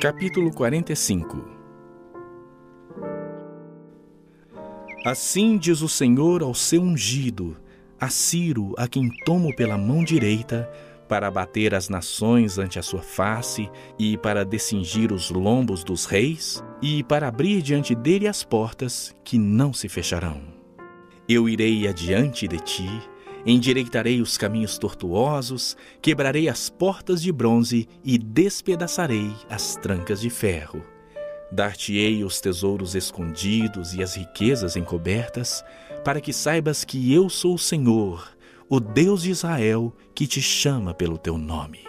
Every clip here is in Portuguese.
Capítulo 45 Assim diz o Senhor ao seu ungido, a Ciro, a quem tomo pela mão direita, para abater as nações ante a sua face, e para descingir os lombos dos reis, e para abrir diante dele as portas que não se fecharão. Eu irei adiante de ti, endireitarei os caminhos tortuosos, quebrarei as portas de bronze e despedaçarei as trancas de ferro. Dar-te-ei os tesouros escondidos e as riquezas encobertas, para que saibas que eu sou o Senhor, o Deus de Israel, que te chama pelo teu nome.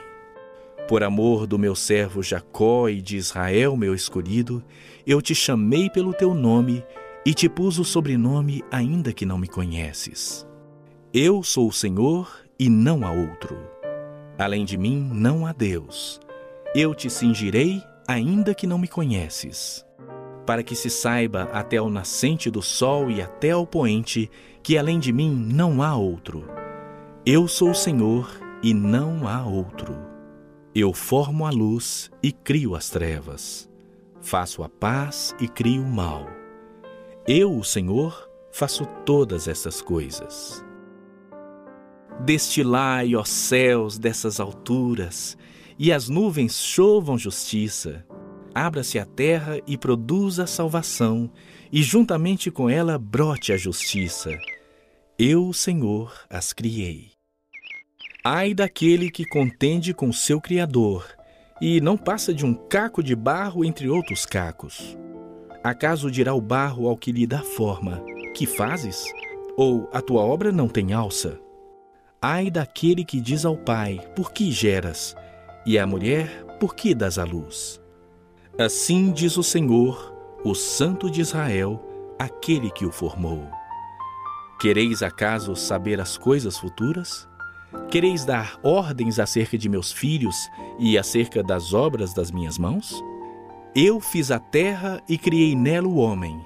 Por amor do meu servo Jacó e de Israel, meu escolhido, eu te chamei pelo teu nome e te pus o sobrenome, ainda que não me conheces. Eu sou o Senhor e não há outro. Além de mim não há Deus. Eu te cingirei, ainda que não me conheces para que se saiba até o nascente do sol e até ao poente que além de mim não há outro. Eu sou o Senhor e não há outro. Eu formo a luz e crio as trevas. Faço a paz e crio o mal. Eu, o Senhor, faço todas essas coisas. Destilai, ó céus, dessas alturas, e as nuvens chovam justiça abra-se a terra e produza a salvação, e juntamente com ela brote a justiça. Eu, Senhor, as criei. Ai daquele que contende com seu Criador, e não passa de um caco de barro entre outros cacos. Acaso dirá o barro ao que lhe dá forma: Que fazes? Ou a tua obra não tem alça? Ai daquele que diz ao pai: Por que geras? E à mulher: Por que das à luz? Assim diz o Senhor, o Santo de Israel, aquele que o formou. Quereis acaso saber as coisas futuras? Quereis dar ordens acerca de meus filhos e acerca das obras das minhas mãos? Eu fiz a terra e criei nela o homem.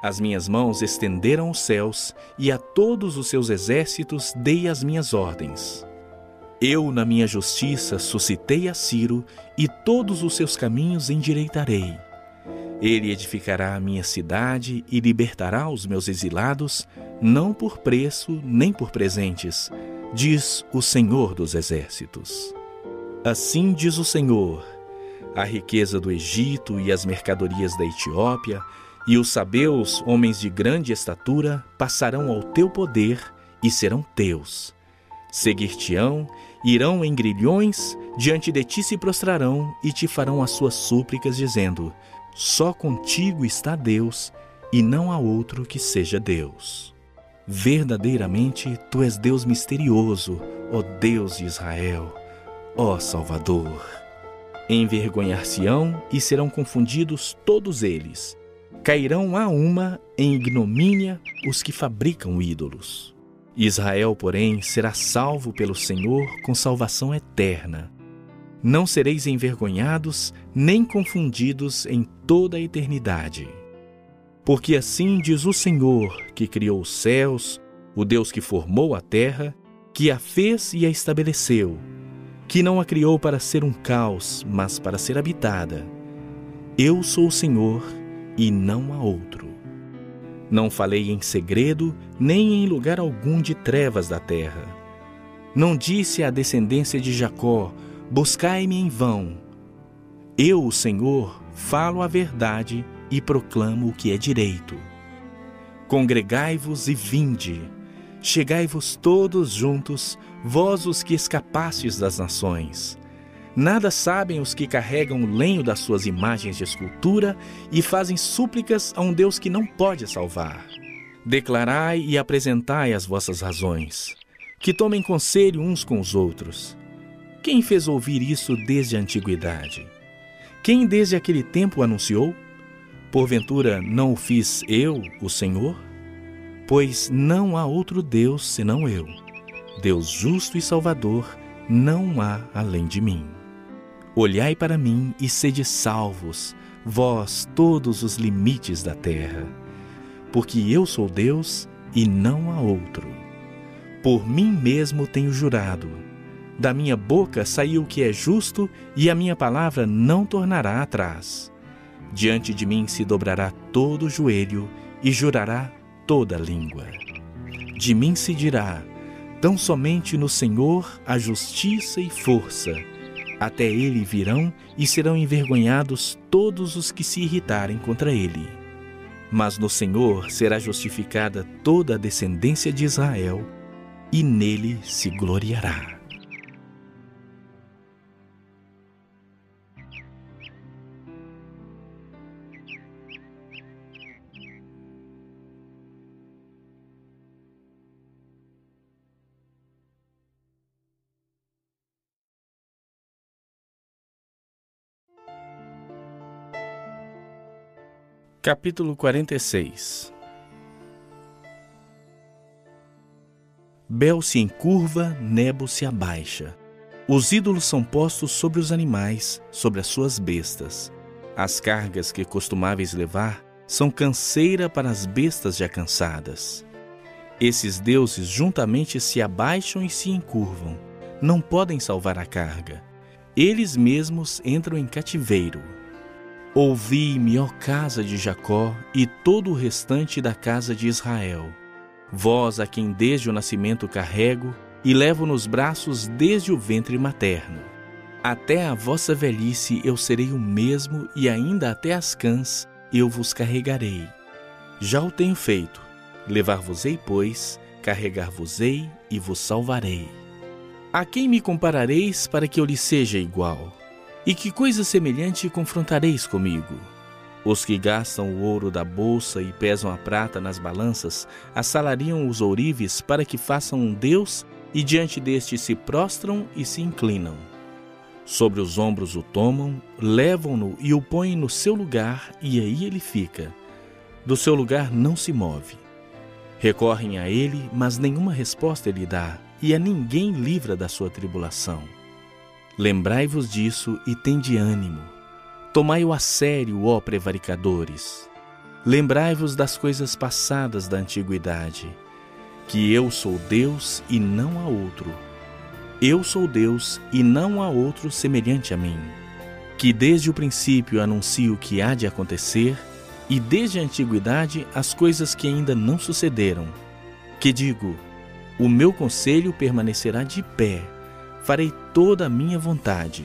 As minhas mãos estenderam os céus e a todos os seus exércitos dei as minhas ordens. Eu, na minha justiça, suscitei a Ciro e todos os seus caminhos endireitarei. Ele edificará a minha cidade e libertará os meus exilados, não por preço nem por presentes, diz o Senhor dos Exércitos. Assim diz o Senhor: a riqueza do Egito e as mercadorias da Etiópia, e os sabeus, homens de grande estatura, passarão ao teu poder e serão teus. Seguir-te-ão Irão em grilhões, diante de ti se prostrarão e te farão as suas súplicas, dizendo: Só contigo está Deus, e não há outro que seja Deus. Verdadeiramente tu és Deus misterioso, ó Deus de Israel, ó Salvador. Envergonhar-se-ão e serão confundidos todos eles. Cairão a uma em ignomínia os que fabricam ídolos. Israel, porém, será salvo pelo Senhor com salvação eterna. Não sereis envergonhados nem confundidos em toda a eternidade. Porque assim diz o Senhor, que criou os céus, o Deus que formou a terra, que a fez e a estabeleceu, que não a criou para ser um caos, mas para ser habitada. Eu sou o Senhor e não há outro. Não falei em segredo, nem em lugar algum de trevas da terra. Não disse à descendência de Jacó: Buscai-me em vão. Eu, o Senhor, falo a verdade e proclamo o que é direito. Congregai-vos e vinde. Chegai-vos todos juntos, vós os que escapastes das nações. Nada sabem os que carregam o lenho das suas imagens de escultura e fazem súplicas a um Deus que não pode salvar. Declarai e apresentai as vossas razões, que tomem conselho uns com os outros. Quem fez ouvir isso desde a antiguidade? Quem desde aquele tempo anunciou? Porventura não o fiz eu, o Senhor? Pois não há outro Deus senão eu. Deus justo e salvador, não há além de mim. Olhai para mim e sede salvos, vós todos os limites da terra, porque eu sou Deus e não há outro. Por mim mesmo tenho jurado. Da minha boca saiu o que é justo, e a minha palavra não tornará atrás. Diante de mim se dobrará todo joelho e jurará toda língua. De mim se dirá: tão somente no Senhor a justiça e força. Até ele virão e serão envergonhados todos os que se irritarem contra ele. Mas no Senhor será justificada toda a descendência de Israel e nele se gloriará. Capítulo 46 Bel se encurva, Nebo se abaixa. Os ídolos são postos sobre os animais, sobre as suas bestas. As cargas que costumáveis levar são canseira para as bestas já cansadas. Esses deuses juntamente se abaixam e se encurvam. Não podem salvar a carga. Eles mesmos entram em cativeiro. Ouvi-me, ó casa de Jacó, e todo o restante da casa de Israel vós a quem desde o nascimento carrego e levo nos braços desde o ventre materno. Até a vossa velhice eu serei o mesmo, e ainda até as cãs eu vos carregarei. Já o tenho feito. Levar-vos-ei, pois, carregar-vos-ei e vos salvarei. A quem me comparareis para que eu lhe seja igual? E que coisa semelhante confrontareis comigo? Os que gastam o ouro da bolsa e pesam a prata nas balanças, assalariam os ourives para que façam um Deus e diante deste se prostram e se inclinam. Sobre os ombros o tomam, levam-no e o põem no seu lugar, e aí ele fica. Do seu lugar não se move. Recorrem a ele, mas nenhuma resposta ele dá, e a ninguém livra da sua tribulação. Lembrai-vos disso e tende ânimo Tomai-o a sério, ó prevaricadores. Lembrai-vos das coisas passadas da antiguidade, que eu sou Deus e não há outro. Eu sou Deus e não há outro semelhante a mim, que desde o princípio anuncio o que há de acontecer e desde a antiguidade as coisas que ainda não sucederam. Que digo: o meu conselho permanecerá de pé, farei toda a minha vontade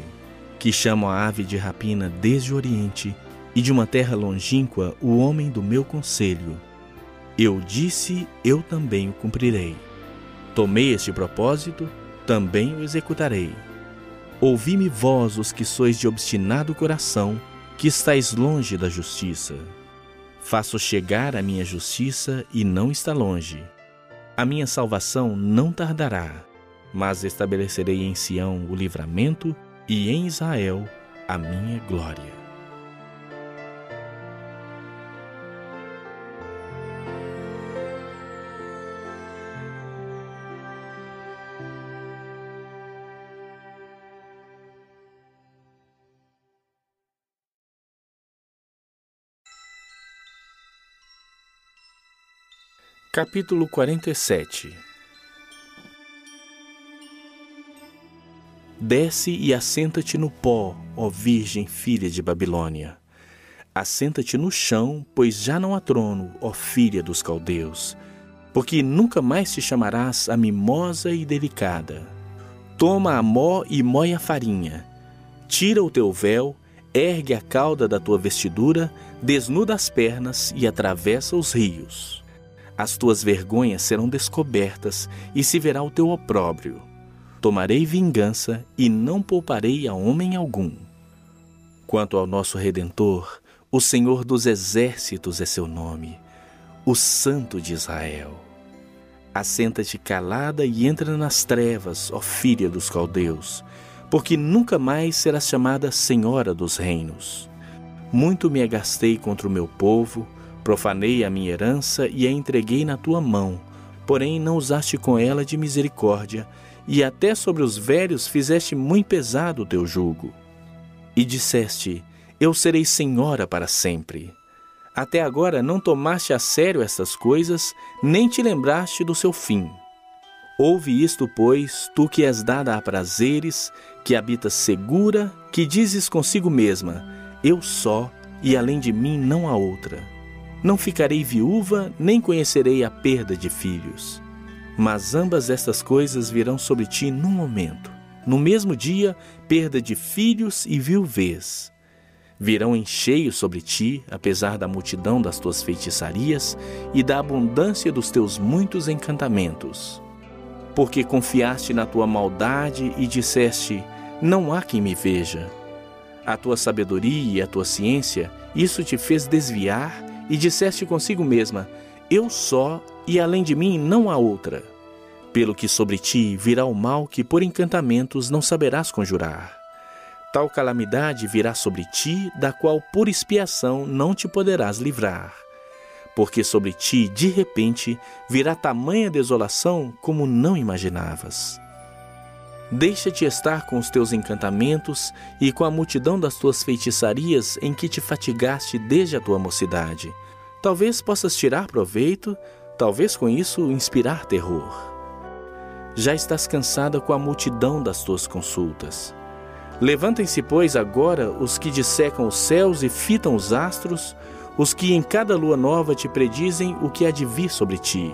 que chamo a ave de rapina desde o Oriente, e de uma terra longínqua o homem do meu conselho. Eu disse, eu também o cumprirei. Tomei este propósito, também o executarei. Ouvi-me vós, os que sois de obstinado coração, que estáis longe da justiça. Faço chegar a minha justiça e não está longe. A minha salvação não tardará, mas estabelecerei em Sião o livramento e em Israel a minha glória. Capítulo 47 Desce e assenta-te no pó, ó Virgem filha de Babilônia. Assenta-te no chão, pois já não há trono, ó filha dos caldeus, porque nunca mais te chamarás a mimosa e delicada. Toma a mó e moe a farinha. Tira o teu véu, ergue a cauda da tua vestidura, desnuda as pernas e atravessa os rios. As tuas vergonhas serão descobertas e se verá o teu opróbrio Tomarei vingança e não pouparei a homem algum. Quanto ao nosso Redentor, o Senhor dos Exércitos é seu nome, o Santo de Israel. Assenta-te calada e entra nas trevas, ó filha dos caldeus, porque nunca mais serás chamada Senhora dos Reinos. Muito me agastei contra o meu povo, profanei a minha herança e a entreguei na tua mão, porém não usaste com ela de misericórdia, e até sobre os velhos fizeste muito pesado o teu jugo. E disseste: Eu serei senhora para sempre. Até agora não tomaste a sério estas coisas, nem te lembraste do seu fim. Ouve isto, pois, tu que és dada a prazeres, que habitas segura, que dizes consigo mesma: Eu só, e além de mim não há outra. Não ficarei viúva, nem conhecerei a perda de filhos. Mas ambas estas coisas virão sobre ti num momento. No mesmo dia, perda de filhos e viuvez. Virão em cheio sobre ti, apesar da multidão das tuas feitiçarias e da abundância dos teus muitos encantamentos porque confiaste na tua maldade e disseste: Não há quem me veja. A tua sabedoria e a tua ciência, isso te fez desviar e disseste consigo mesma: Eu só, e além de mim não há outra. Pelo que sobre ti virá o mal que por encantamentos não saberás conjurar. Tal calamidade virá sobre ti, da qual por expiação não te poderás livrar porque sobre ti, de repente, virá tamanha desolação como não imaginavas. Deixa-te estar com os teus encantamentos e com a multidão das tuas feitiçarias em que te fatigaste desde a tua mocidade. Talvez possas tirar proveito, talvez com isso inspirar terror. Já estás cansada com a multidão das tuas consultas. Levantem-se, pois, agora os que dissecam os céus e fitam os astros, os que em cada lua nova te predizem o que há de vir sobre ti.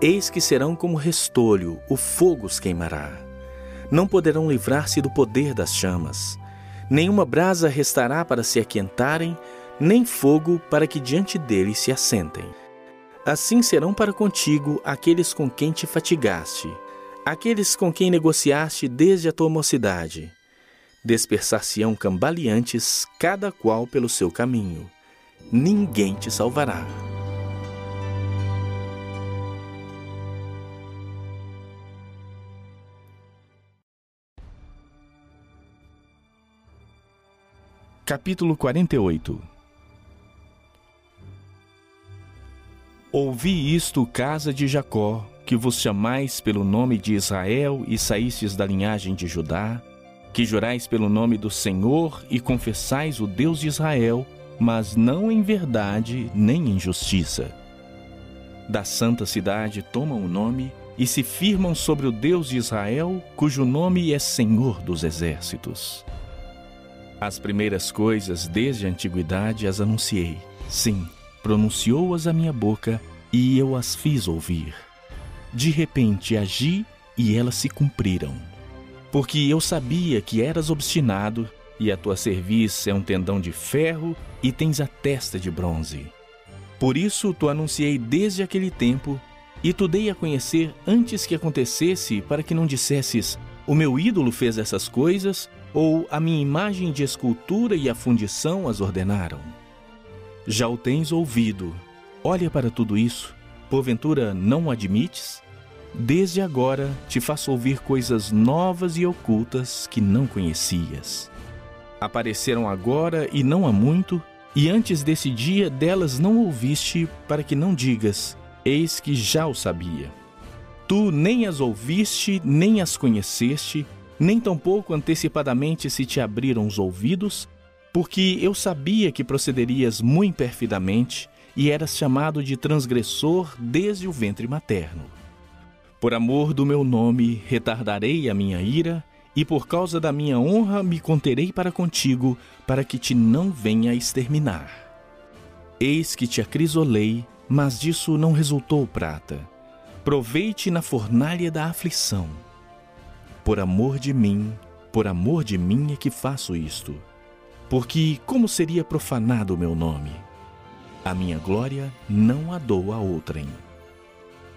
Eis que serão como restolho, o fogo os queimará. Não poderão livrar-se do poder das chamas. Nenhuma brasa restará para se aquentarem, nem fogo para que diante deles se assentem. Assim serão para contigo aqueles com quem te fatigaste, aqueles com quem negociaste desde a tua mocidade. Dispersar-se-ão cambaleantes, cada qual pelo seu caminho ninguém te salvará. Capítulo 48 Ouvi isto, casa de Jacó, que vos chamais pelo nome de Israel e saístes da linhagem de Judá, que jurais pelo nome do Senhor e confessais o Deus de Israel, mas não em verdade nem em justiça. Da santa cidade tomam o nome e se firmam sobre o Deus de Israel, cujo nome é Senhor dos Exércitos. As primeiras coisas desde a antiguidade as anunciei. Sim, pronunciou-as a minha boca e eu as fiz ouvir. De repente agi e elas se cumpriram. Porque eu sabia que eras obstinado e a tua cerviz é um tendão de ferro e tens a testa de bronze. Por isso tu anunciei desde aquele tempo e tu dei a conhecer antes que acontecesse, para que não dissesses: O meu ídolo fez essas coisas, ou a minha imagem de escultura e a fundição as ordenaram. Já o tens ouvido. Olha para tudo isso. Porventura não o admites? Desde agora te faço ouvir coisas novas e ocultas que não conhecias apareceram agora e não há muito, e antes desse dia delas não ouviste, para que não digas: Eis que já o sabia. Tu nem as ouviste, nem as conheceste, nem tampouco antecipadamente se te abriram os ouvidos, porque eu sabia que procederias muito perfidamente e eras chamado de transgressor desde o ventre materno. Por amor do meu nome, retardarei a minha ira e por causa da minha honra me conterei para contigo, para que te não venha exterminar. Eis que te acrisolei, mas disso não resultou prata. Provei-te na fornalha da aflição. Por amor de mim, por amor de mim é que faço isto. Porque como seria profanado o meu nome? A minha glória não a dou a outrem.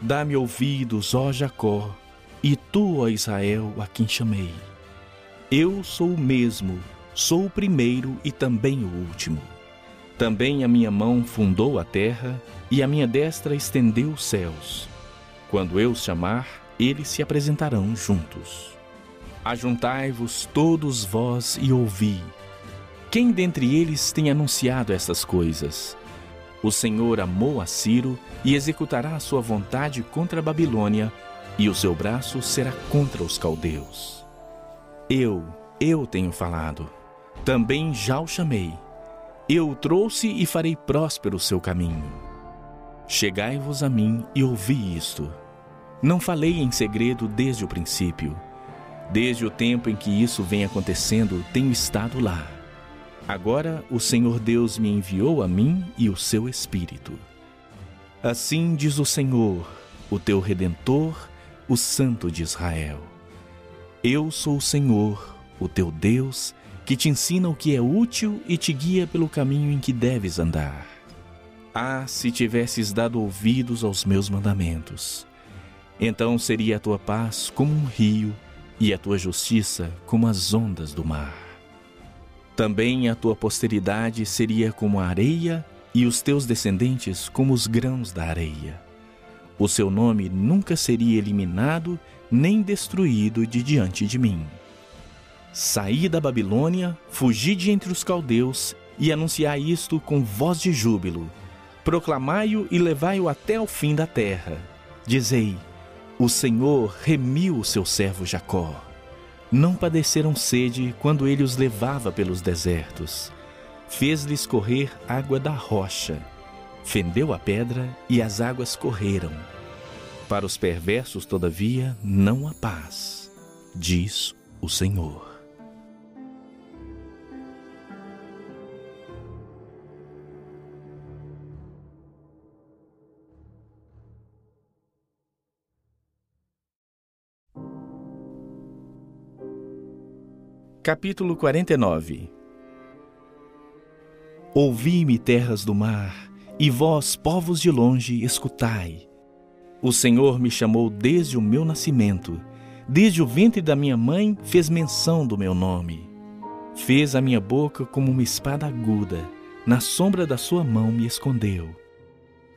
Dá-me ouvidos, ó Jacó, e tu, ó Israel, a quem chamei. Eu sou o mesmo, sou o primeiro e também o último. Também a minha mão fundou a terra e a minha destra estendeu os céus. Quando eu os chamar, eles se apresentarão juntos. Ajuntai-vos todos vós e ouvi. Quem dentre eles tem anunciado essas coisas? O Senhor amou a Ciro e executará a sua vontade contra a Babilônia e o seu braço será contra os caldeus. Eu, eu tenho falado, também já o chamei. Eu o trouxe e farei próspero o seu caminho. Chegai-vos a mim e ouvi isto. Não falei em segredo desde o princípio. Desde o tempo em que isso vem acontecendo, tenho estado lá. Agora o Senhor Deus me enviou a mim e o seu Espírito. Assim diz o Senhor, o teu Redentor, o Santo de Israel. Eu sou o Senhor, o teu Deus, que te ensina o que é útil e te guia pelo caminho em que deves andar. Ah, se tivesses dado ouvidos aos meus mandamentos! Então seria a tua paz como um rio e a tua justiça como as ondas do mar. Também a tua posteridade seria como a areia e os teus descendentes como os grãos da areia. O seu nome nunca seria eliminado nem destruído de diante de mim. Saí da Babilônia, fugi de entre os caldeus e anunciai isto com voz de júbilo. Proclamai-o e levai-o até ao fim da terra. Dizei: O Senhor remiu o seu servo Jacó. Não padeceram sede quando ele os levava pelos desertos. Fez-lhes correr água da rocha. Fendeu a pedra e as águas correram. Para os perversos, todavia, não há paz, diz o Senhor. Capítulo 49 Ouvi-me, terras do mar, e vós, povos de longe, escutai. O Senhor me chamou desde o meu nascimento, desde o ventre da minha mãe fez menção do meu nome. Fez a minha boca como uma espada aguda, na sombra da sua mão me escondeu.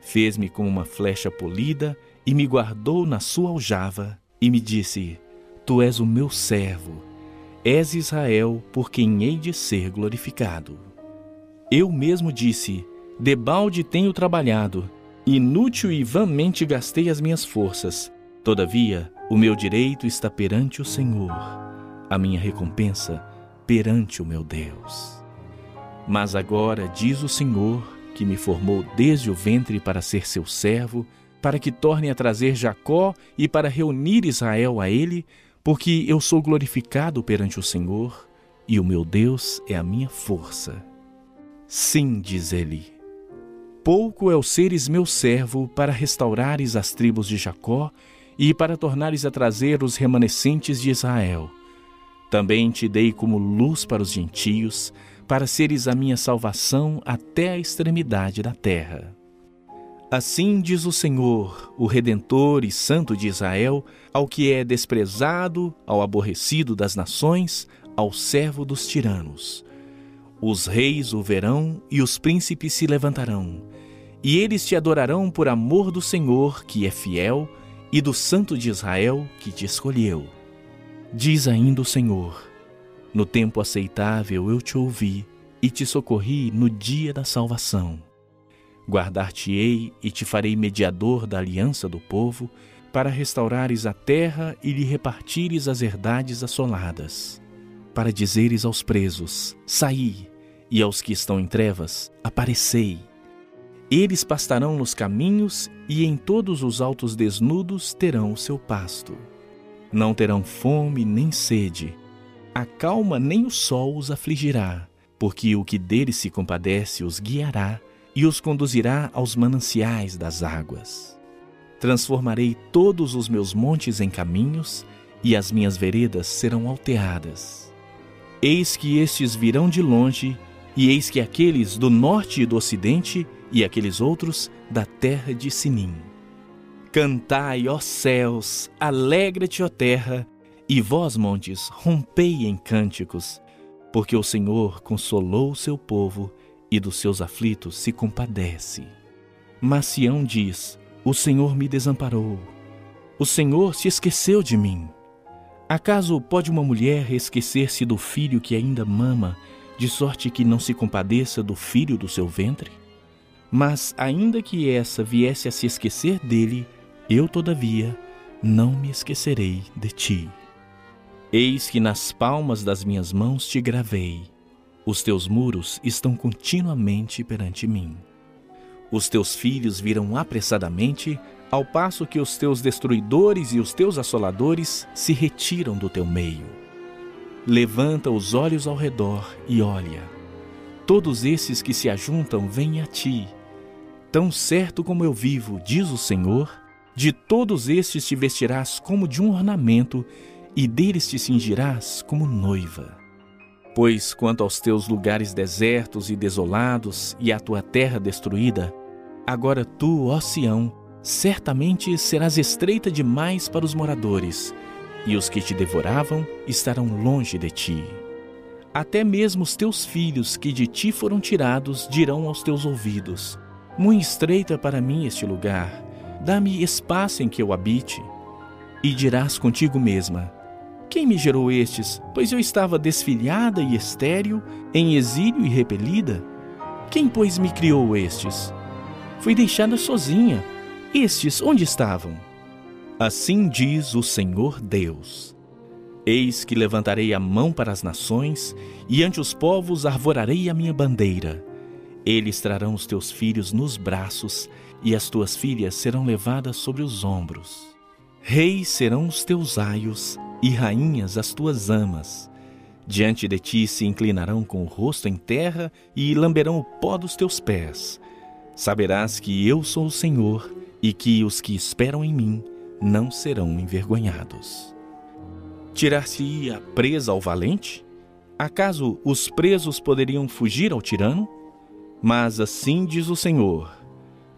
Fez-me como uma flecha polida e me guardou na sua aljava e me disse: Tu és o meu servo És Israel, por quem hei de ser glorificado. Eu mesmo disse: Debalde tenho trabalhado, inútil e vãmente gastei as minhas forças. Todavia, o meu direito está perante o Senhor, a minha recompensa perante o meu Deus. Mas agora diz o Senhor, que me formou desde o ventre para ser seu servo, para que torne a trazer Jacó e para reunir Israel a ele, porque eu sou glorificado perante o Senhor e o meu Deus é a minha força. Sim, diz ele, pouco é o seres meu servo para restaurares as tribos de Jacó e para tornares a trazer os remanescentes de Israel. Também te dei como luz para os gentios, para seres a minha salvação até a extremidade da terra. Assim diz o Senhor, o Redentor e Santo de Israel, ao que é desprezado, ao aborrecido das nações, ao servo dos tiranos. Os reis o verão e os príncipes se levantarão, e eles te adorarão por amor do Senhor, que é fiel, e do Santo de Israel, que te escolheu. Diz ainda o Senhor: No tempo aceitável eu te ouvi e te socorri no dia da salvação. Guardar-te-ei e te farei mediador da aliança do povo, para restaurares a terra e lhe repartires as herdades assoladas. Para dizeres aos presos: Saí, e aos que estão em trevas: Aparecei. Eles pastarão nos caminhos e em todos os altos desnudos terão o seu pasto. Não terão fome nem sede. A calma nem o sol os afligirá, porque o que deles se compadece os guiará e os conduzirá aos mananciais das águas. Transformarei todos os meus montes em caminhos, e as minhas veredas serão alteadas. Eis que estes virão de longe, e eis que aqueles do norte e do ocidente, e aqueles outros da terra de Sinim. Cantai, ó céus, alegra-te, ó terra, e vós, montes, rompei em cânticos, porque o Senhor consolou o seu povo e dos seus aflitos se compadece. Mas Sião diz: O Senhor me desamparou. O Senhor se esqueceu de mim. Acaso pode uma mulher esquecer-se do filho que ainda mama, de sorte que não se compadeça do filho do seu ventre? Mas, ainda que essa viesse a se esquecer dele, eu, todavia, não me esquecerei de ti. Eis que nas palmas das minhas mãos te gravei os teus muros estão continuamente perante mim. Os teus filhos virão apressadamente, ao passo que os teus destruidores e os teus assoladores se retiram do teu meio. Levanta os olhos ao redor e olha. Todos esses que se ajuntam vêm a ti. Tão certo como eu vivo, diz o Senhor, de todos estes te vestirás como de um ornamento, e deles te cingirás como noiva. Pois quanto aos teus lugares desertos e desolados e à tua terra destruída, agora tu, ó Sião, certamente serás estreita demais para os moradores, e os que te devoravam estarão longe de ti. Até mesmo os teus filhos que de ti foram tirados dirão aos teus ouvidos: Muito estreito é para mim este lugar, dá-me espaço em que eu habite. E dirás contigo mesma: Quem me gerou estes? Pois eu estava desfilhada e estéril, em exílio e repelida. Quem, pois, me criou estes? Fui deixada sozinha. Estes onde estavam? Assim diz o Senhor Deus. Eis que levantarei a mão para as nações, e ante os povos arvorarei a minha bandeira. Eles trarão os teus filhos nos braços, e as tuas filhas serão levadas sobre os ombros. Reis serão os teus aios, e rainhas as tuas amas. Diante de ti se inclinarão com o rosto em terra e lamberão o pó dos teus pés. Saberás que eu sou o Senhor e que os que esperam em mim não serão envergonhados. Tirar-se-ia presa ao valente? Acaso os presos poderiam fugir ao tirano? Mas assim diz o Senhor: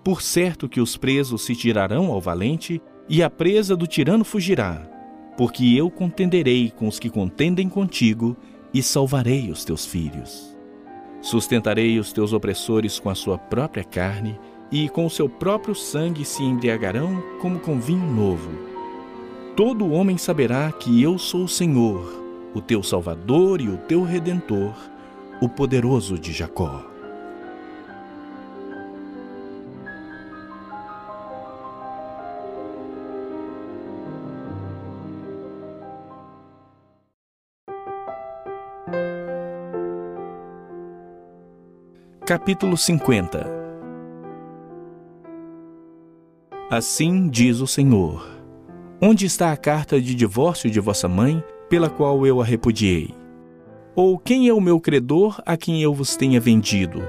Por certo que os presos se tirarão ao valente, e a presa do tirano fugirá, porque eu contenderei com os que contendem contigo e salvarei os teus filhos. Sustentarei os teus opressores com a sua própria carne, e com o seu próprio sangue se embriagarão como com vinho novo todo homem saberá que eu sou o Senhor, o teu Salvador e o teu Redentor, o poderoso de Jacó. Capítulo 50 Assim diz o Senhor Onde está a carta de divórcio de vossa mãe, pela qual eu a repudiei? Ou quem é o meu credor a quem eu vos tenha vendido?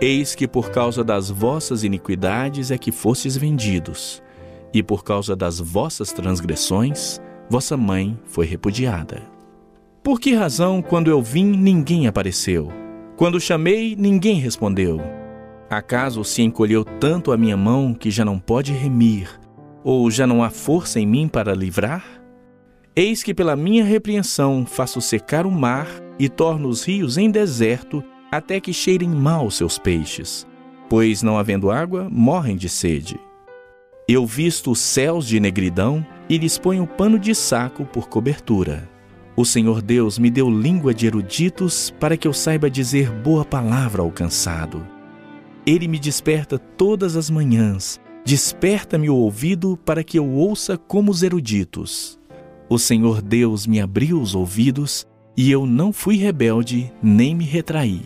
Eis que por causa das vossas iniquidades é que fostes vendidos, e por causa das vossas transgressões, vossa mãe foi repudiada. Por que razão, quando eu vim, ninguém apareceu? Quando chamei, ninguém respondeu. Acaso se encolheu tanto a minha mão que já não pode remir, ou já não há força em mim para livrar? Eis que pela minha repreensão faço secar o mar e torno os rios em deserto, até que cheirem mal seus peixes, pois não havendo água, morrem de sede. Eu visto os céus de negridão e lhes ponho pano de saco por cobertura. O Senhor Deus me deu língua de eruditos para que eu saiba dizer boa palavra ao cansado. Ele me desperta todas as manhãs Desperta-me o ouvido para que eu ouça como os eruditos. O Senhor Deus me abriu os ouvidos e eu não fui rebelde nem me retraí.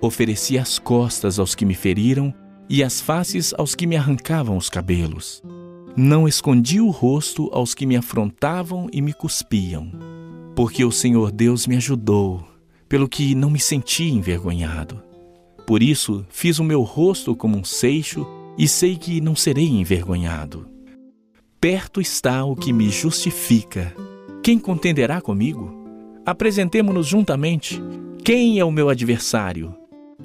Ofereci as costas aos que me feriram e as faces aos que me arrancavam os cabelos. Não escondi o rosto aos que me afrontavam e me cuspiam. Porque o Senhor Deus me ajudou, pelo que não me senti envergonhado. Por isso fiz o meu rosto como um seixo e sei que não serei envergonhado. Perto está o que me justifica. Quem contenderá comigo? Apresentemo-nos juntamente. Quem é o meu adversário?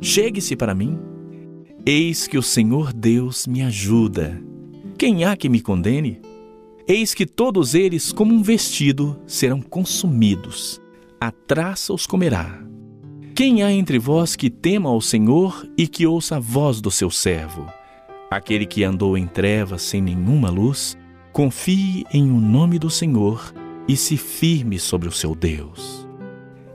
Chegue-se para mim. Eis que o Senhor Deus me ajuda. Quem há que me condene? Eis que todos eles, como um vestido, serão consumidos. A traça os comerá. Quem há entre vós que tema ao Senhor e que ouça a voz do seu servo? Aquele que andou em trevas sem nenhuma luz, confie em o um nome do Senhor e se firme sobre o seu Deus.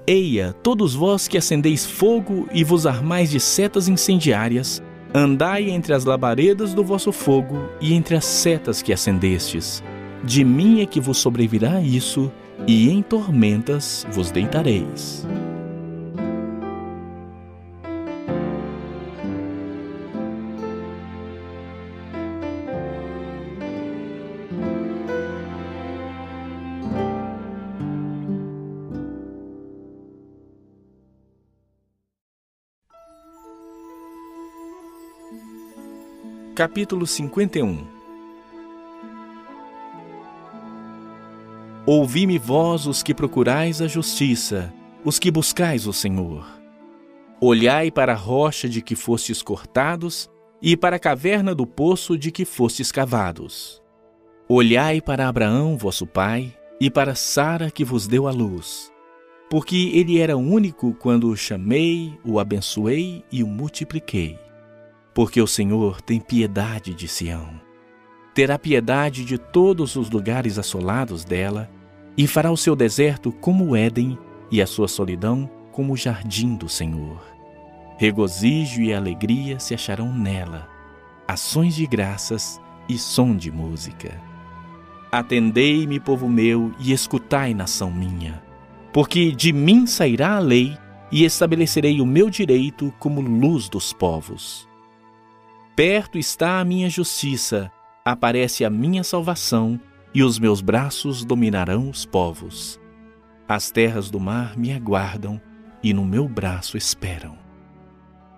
Eia, todos vós que acendeis fogo e vos armais de setas incendiárias, andai entre as labaredas do vosso fogo e entre as setas que acendestes de mim é que vos sobrevirá isso, e em tormentas vos deitareis. Capítulo 51 Ouvi-me vós os que procurais a justiça, os que buscais o Senhor. Olhai para a rocha de que fostes cortados e para a caverna do poço de que fostes cavados. Olhai para Abraão, vosso pai, e para Sara que vos deu a luz, porque ele era único quando o chamei, o abençoei e o multipliquei. Porque o Senhor tem piedade de Sião. Terá piedade de todos os lugares assolados dela, e fará o seu deserto como o Éden e a sua solidão como o jardim do Senhor. Regozijo e alegria se acharão nela, ações de graças e som de música. Atendei-me, povo meu, e escutai, nação minha, porque de mim sairá a lei e estabelecerei o meu direito como luz dos povos. Perto está a minha justiça, aparece a minha salvação, e os meus braços dominarão os povos. As terras do mar me aguardam e no meu braço esperam.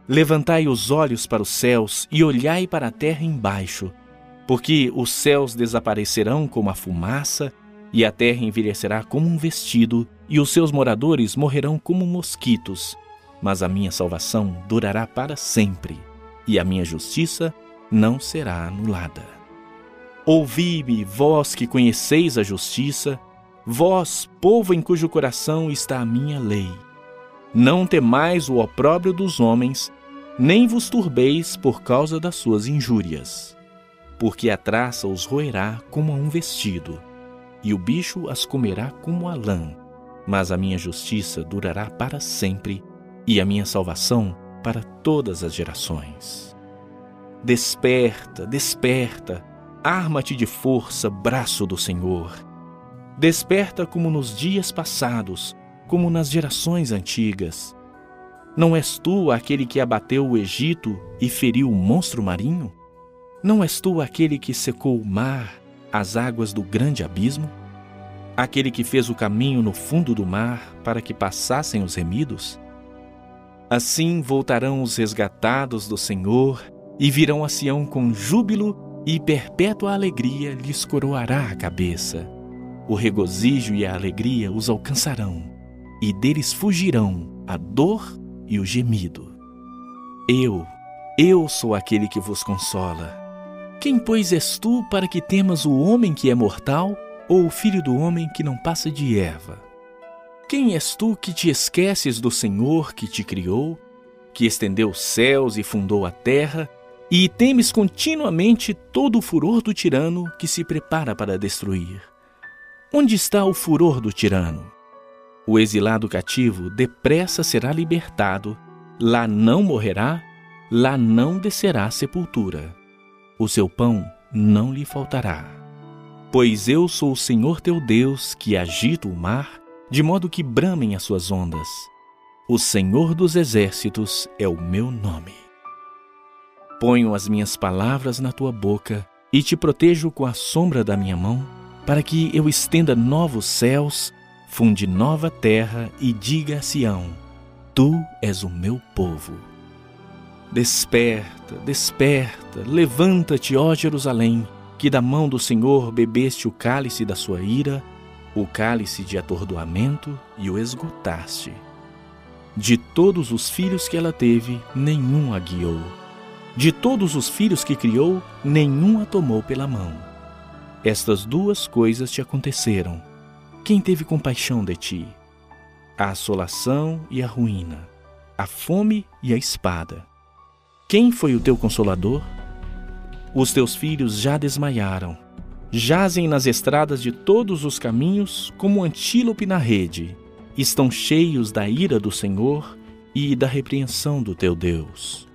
Levantai os olhos para os céus e olhai para a terra embaixo, porque os céus desaparecerão como a fumaça, e a terra envelhecerá como um vestido, e os seus moradores morrerão como mosquitos. Mas a minha salvação durará para sempre, e a minha justiça não será anulada. Ouvi-me, vós que conheceis a justiça, vós, povo em cujo coração está a minha lei. Não temais o opróbrio dos homens, nem vos turbeis por causa das suas injúrias. Porque a traça os roerá como a um vestido, e o bicho as comerá como a lã. Mas a minha justiça durará para sempre, e a minha salvação para todas as gerações. Desperta, desperta, arma-te de força, braço do Senhor. Desperta como nos dias passados, como nas gerações antigas. Não és tu aquele que abateu o Egito e feriu o monstro marinho? Não és tu aquele que secou o mar, as águas do grande abismo? Aquele que fez o caminho no fundo do mar para que passassem os remidos? Assim voltarão os resgatados do Senhor e virão a Sião com júbilo e perpétua alegria lhes coroará a cabeça. O regozijo e a alegria os alcançarão, e deles fugirão a dor e o gemido. Eu, eu sou aquele que vos consola. Quem, pois, és tu para que temas o homem que é mortal ou o filho do homem que não passa de erva? Quem és tu que te esqueces do Senhor que te criou, que estendeu os céus e fundou a terra, e temes continuamente todo o furor do tirano que se prepara para destruir? Onde está o furor do tirano? O exilado cativo depressa será libertado, lá não morrerá, lá não descerá sepultura. O seu pão não lhe faltará. Pois eu sou o Senhor teu Deus que agita o mar, de modo que bramem as suas ondas. O Senhor dos exércitos é o meu nome. Ponho as minhas palavras na tua boca e te protejo com a sombra da minha mão, para que eu estenda novos céus funde nova terra e diga a Sião: Tu és o meu povo. Desperta, desperta, levanta-te, ó Jerusalém, que da mão do Senhor bebeste o cálice da sua ira, o cálice de atordoamento e o esgotaste. De todos os filhos que ela teve, nenhum a guiou. De todos os filhos que criou, nenhum a tomou pela mão. Estas duas coisas te aconteceram quem teve compaixão de ti? A assolação e a ruína, a fome e a espada. Quem foi o teu consolador? Os teus filhos já desmaiaram, jazem nas estradas de todos os caminhos como antílope na rede, estão cheios da ira do Senhor e da repreensão do teu Deus.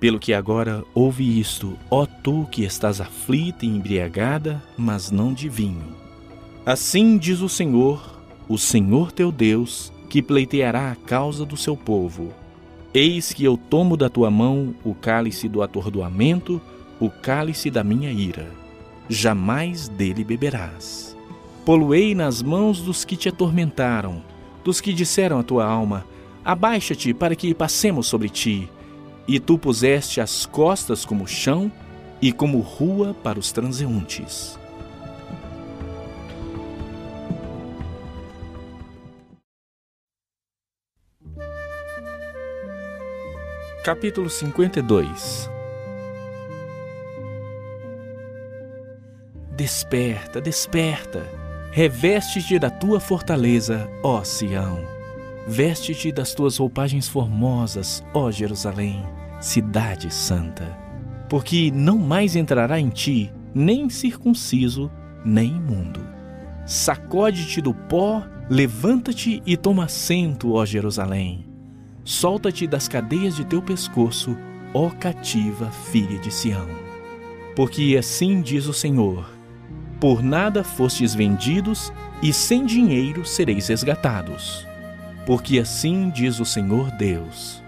Pelo que agora ouve isto, ó tu que estás aflita e embriagada, mas não de vinho Assim diz o Senhor, o Senhor teu Deus, que pleiteará a causa do seu povo. Eis que eu tomo da tua mão o cálice do atordoamento, o cálice da minha ira. Jamais dele beberás. Poluei nas mãos dos que te atormentaram, dos que disseram à tua alma: Abaixa-te para que passemos sobre ti. E tu puseste as costas como chão, e como rua para os transeuntes. Capítulo 52 Desperta, desperta, reveste-te da tua fortaleza, ó Sião. Veste-te das tuas roupagens formosas, ó Jerusalém, cidade santa. Porque não mais entrará em ti nem circunciso, nem imundo. Sacode-te do pó, levanta-te e toma assento, ó Jerusalém Solta-te das cadeias de teu pescoço, ó cativa filha de Sião. Porque assim diz o Senhor: Por nada fostes vendidos, e sem dinheiro sereis resgatados. Porque assim diz o Senhor Deus: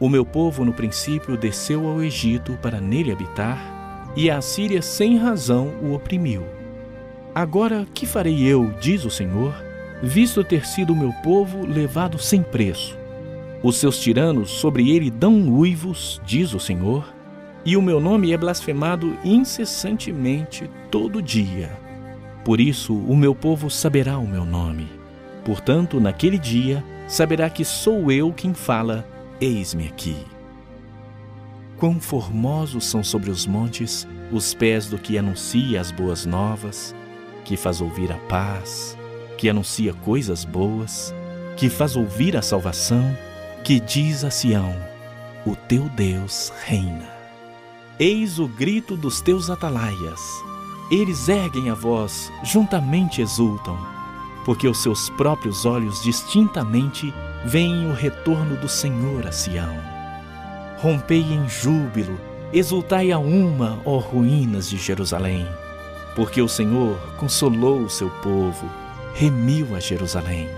O meu povo no princípio desceu ao Egito para nele habitar, e a Assíria sem razão o oprimiu. Agora que farei eu, diz o Senhor, visto ter sido o meu povo levado sem preço? Os seus tiranos sobre ele dão uivos, diz o Senhor, e o meu nome é blasfemado incessantemente todo dia. Por isso o meu povo saberá o meu nome. Portanto, naquele dia saberá que sou eu quem fala: Eis-me aqui. Quão formosos são sobre os montes os pés do que anuncia as boas novas, que faz ouvir a paz, que anuncia coisas boas, que faz ouvir a salvação que diz a Sião: O teu Deus reina. Eis o grito dos teus atalaias. Eles erguem a voz, juntamente exultam, porque os seus próprios olhos distintamente veem o retorno do Senhor a Sião. Rompei em júbilo, exultai a uma, ó ruínas de Jerusalém, porque o Senhor consolou o seu povo, remiu a Jerusalém.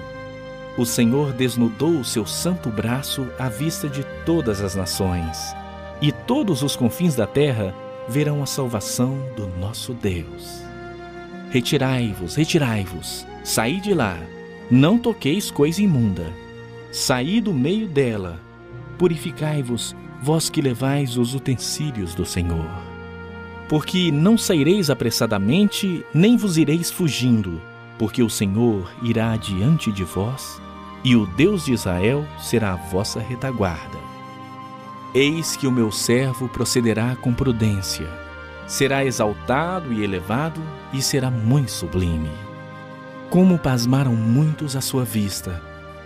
O Senhor desnudou o seu santo braço à vista de todas as nações, e todos os confins da terra verão a salvação do nosso Deus. Retirai-vos, retirai-vos, saí de lá, não toqueis coisa imunda. Saí do meio dela, purificai-vos, vós que levais os utensílios do Senhor. Porque não saireis apressadamente, nem vos ireis fugindo, porque o Senhor irá diante de vós e o Deus de Israel será a vossa retaguarda. Eis que o meu servo procederá com prudência, será exaltado e elevado e será muito sublime. Como pasmaram muitos à sua vista,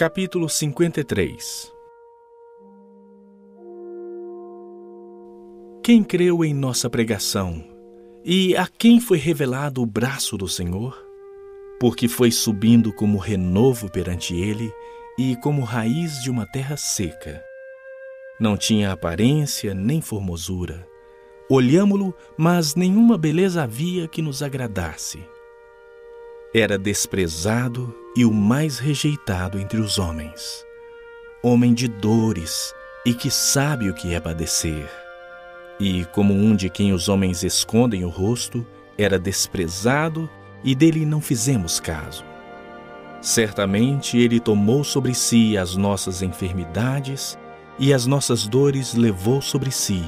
Capítulo 53 Quem creu em nossa pregação? E a quem foi revelado o braço do Senhor? Porque foi subindo como renovo perante ele e como raiz de uma terra seca. Não tinha aparência nem formosura. Olhámo-lo, mas nenhuma beleza havia que nos agradasse. Era desprezado e o mais rejeitado entre os homens. Homem de dores e que sabe o que é padecer e, como um de quem os homens escondem o rosto, era desprezado e dele não fizemos caso. Certamente ele tomou sobre si as nossas enfermidades e as nossas dores levou sobre si.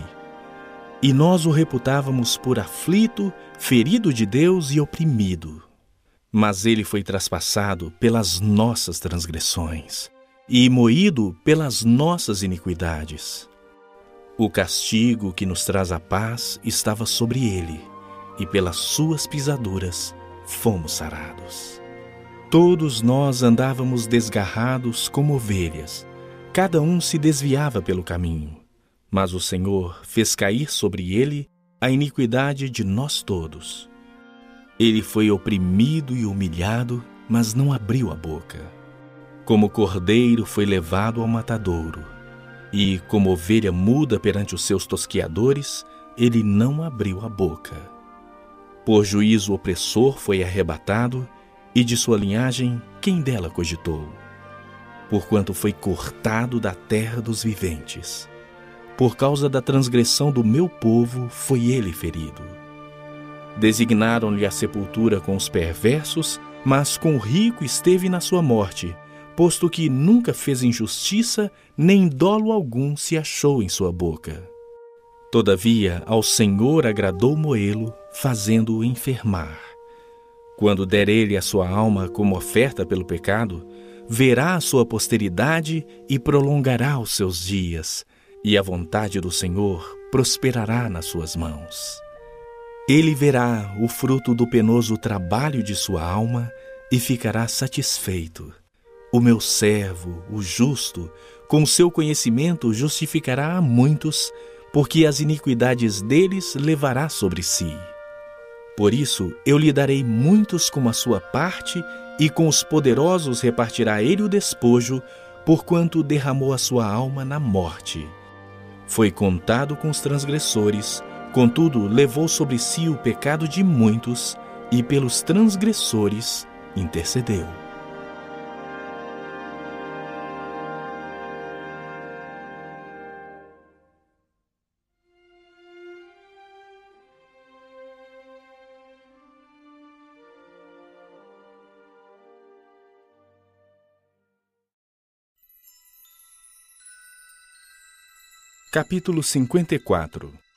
E nós o reputávamos por aflito, ferido de Deus e oprimido. Mas ele foi traspassado pelas nossas transgressões e moído pelas nossas iniquidades. O castigo que nos traz a paz estava sobre ele, e pelas suas pisaduras fomos sarados. Todos nós andávamos desgarrados como ovelhas, cada um se desviava pelo caminho, mas o Senhor fez cair sobre ele a iniquidade de nós todos. Ele foi oprimido e humilhado, mas não abriu a boca. Como cordeiro foi levado ao matadouro E, como ovelha muda perante os seus tosquiadores, ele não abriu a boca. Por juízo opressor foi arrebatado, e de sua linhagem quem dela cogitou? Porquanto foi cortado da terra dos viventes. Por causa da transgressão do meu povo foi ele ferido. Designaram-lhe a sepultura com os perversos, mas com o rico esteve na sua morte, posto que nunca fez injustiça, nem dolo algum se achou em sua boca. Todavia, ao Senhor agradou Moelo, fazendo-o enfermar. Quando der ele a sua alma como oferta pelo pecado, verá a sua posteridade e prolongará os seus dias, e a vontade do Senhor prosperará nas suas mãos. Ele verá o fruto do penoso trabalho de sua alma e ficará satisfeito. O meu servo, o justo, com seu conhecimento justificará a muitos, porque as iniquidades deles levará sobre si. Por isso eu lhe darei muitos como a sua parte, e com os poderosos repartirá ele o despojo, porquanto derramou a sua alma na morte. Foi contado com os transgressores, Contudo, levou sobre si o pecado de muitos e pelos transgressores intercedeu. Capítulo 54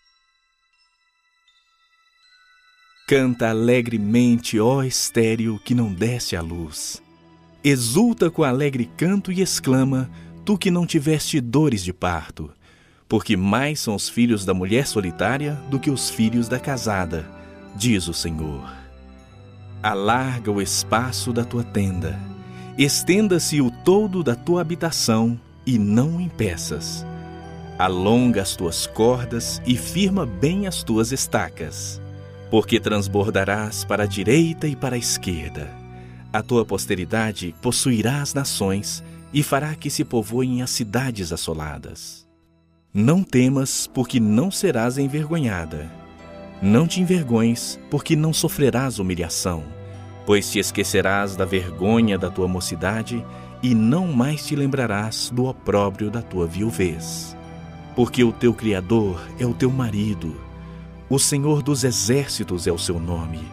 Canta alegremente, ó estéreo que não desce a luz. Exulta com alegre canto e exclama, tu que não tiveste dores de parto, porque mais são os filhos da mulher solitária do que os filhos da casada, diz o Senhor. Alarga o espaço da tua tenda, estenda-se o todo da tua habitação e não impeças. Alonga as tuas cordas e firma bem as tuas estacas porque transbordarás para a direita e para a esquerda. A tua posteridade possuirá as nações e fará que se povoem as cidades assoladas. Não temas, porque não serás envergonhada. Não te envergonhes, porque não sofrerás humilhação, pois te esquecerás da vergonha da tua mocidade e não mais te lembrarás do opróbrio da tua viuvez. Porque o teu Criador é o teu marido, o Senhor dos exércitos é o seu nome,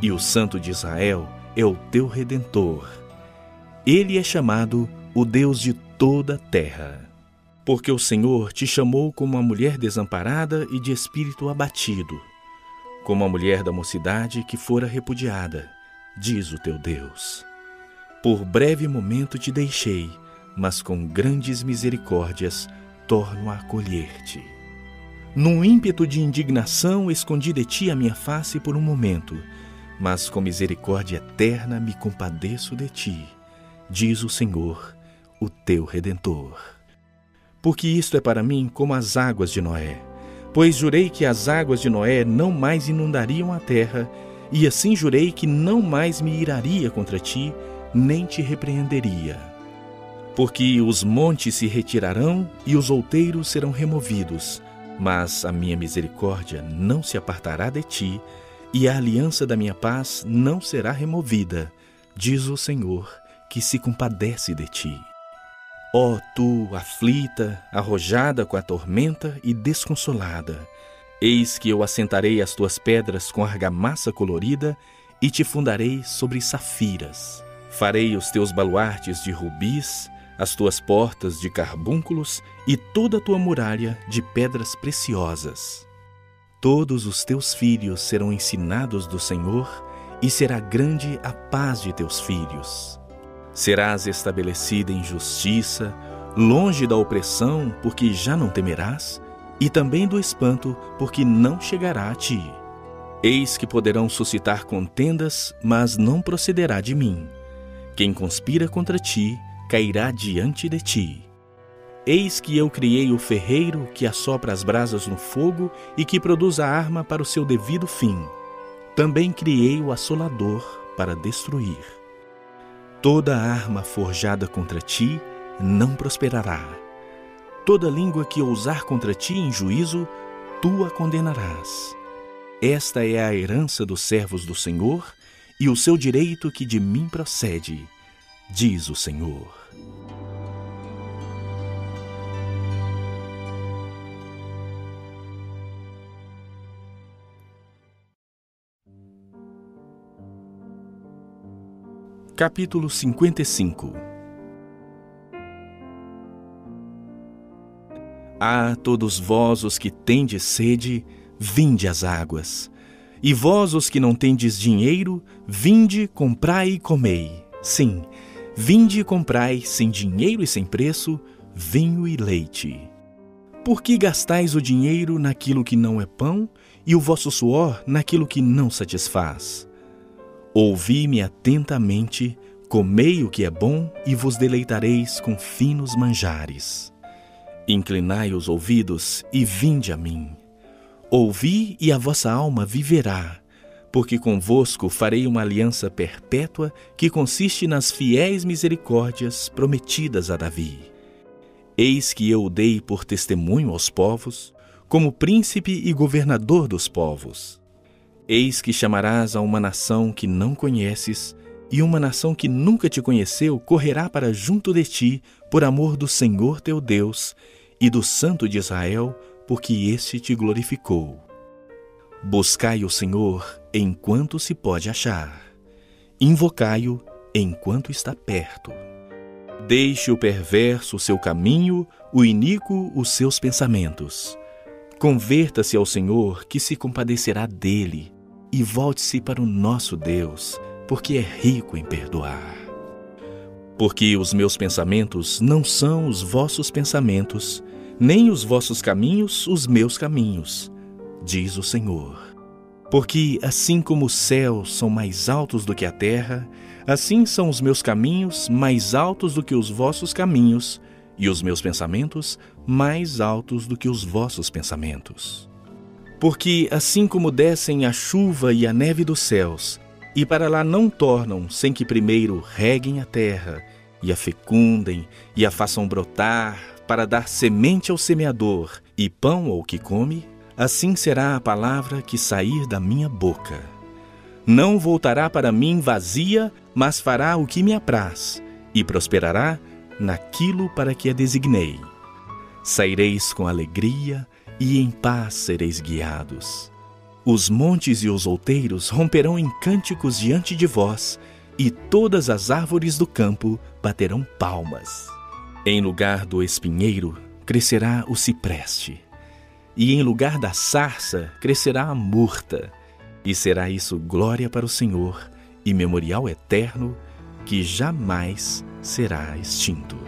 e o Santo de Israel é o teu redentor. Ele é chamado o Deus de toda a terra. Porque o Senhor te chamou como uma mulher desamparada e de espírito abatido, como a mulher da mocidade que fora repudiada, diz o teu Deus. Por breve momento te deixei, mas com grandes misericórdias torno a acolher-te. Num ímpeto de indignação, escondi de ti a minha face por um momento, mas com misericórdia eterna me compadeço de ti, diz o Senhor, o teu redentor. Porque isto é para mim como as águas de Noé. Pois jurei que as águas de Noé não mais inundariam a terra, e assim jurei que não mais me iraria contra ti, nem te repreenderia. Porque os montes se retirarão e os outeiros serão removidos, mas a minha misericórdia não se apartará de ti, e a aliança da minha paz não será removida, diz o Senhor, que se compadece de ti. Ó oh, tu, aflita, arrojada com a tormenta e desconsolada, eis que eu assentarei as tuas pedras com argamassa colorida e te fundarei sobre safiras. Farei os teus baluartes de rubis as tuas portas de carbúnculos e toda a tua muralha de pedras preciosas. Todos os teus filhos serão ensinados do Senhor, e será grande a paz de teus filhos. Serás estabelecida em justiça, longe da opressão, porque já não temerás, e também do espanto, porque não chegará a ti. Eis que poderão suscitar contendas, mas não procederá de mim. Quem conspira contra ti cairá diante de ti. Eis que eu criei o ferreiro que assopra as brasas no fogo e que produz a arma para o seu devido fim. Também criei o assolador para destruir. Toda arma forjada contra ti não prosperará. toda língua que ousar contra ti em juízo, tu a condenarás. Esta é a herança dos servos do Senhor e o seu direito que de mim procede, diz o Senhor. Capítulo 55 Ah, todos vós os que tendes sede, vinde às águas. E vós os que não tendes dinheiro, vinde, comprai e comei. Sim, vinde e comprai, sem dinheiro e sem preço, vinho e leite. Por que gastais o dinheiro naquilo que não é pão, e o vosso suor naquilo que não satisfaz? Ouvi-me atentamente, comei o que é bom, e vos deleitareis com finos manjares. Inclinai os ouvidos e vinde a mim. Ouvi e a vossa alma viverá, porque convosco farei uma aliança perpétua que consiste nas fiéis misericórdias prometidas a Davi. Eis que eu o dei por testemunho aos povos, como príncipe e governador dos povos. Eis que chamarás a uma nação que não conheces, e uma nação que nunca te conheceu correrá para junto de ti, por amor do Senhor teu Deus, e do Santo de Israel, porque este te glorificou. Buscai o Senhor enquanto se pode achar. Invocai-o enquanto está perto. Deixe o perverso o seu caminho, o iníquo os seus pensamentos. Converta-se ao Senhor, que se compadecerá dele, e volte-se para o nosso Deus, porque é rico em perdoar. Porque os meus pensamentos não são os vossos pensamentos, nem os vossos caminhos os meus caminhos, diz o Senhor. Porque assim como os céus são mais altos do que a terra, assim são os meus caminhos mais altos do que os vossos caminhos, e os meus pensamentos mais altos do que os vossos pensamentos. Porque assim como descem a chuva e a neve dos céus, e para lá não tornam sem que primeiro reguem a terra, e a fecundem, e a façam brotar, para dar semente ao semeador e pão ao que come, assim será a palavra que sair da minha boca. Não voltará para mim vazia, mas fará o que me apraz, e prosperará naquilo para que a designei. Saireis com alegria, e em paz sereis guiados. Os montes e os outeiros romperão em cânticos diante de vós, e todas as árvores do campo baterão palmas. Em lugar do espinheiro crescerá o cipreste, e em lugar da sarça crescerá a murta, e será isso glória para o Senhor e memorial eterno que jamais será extinto.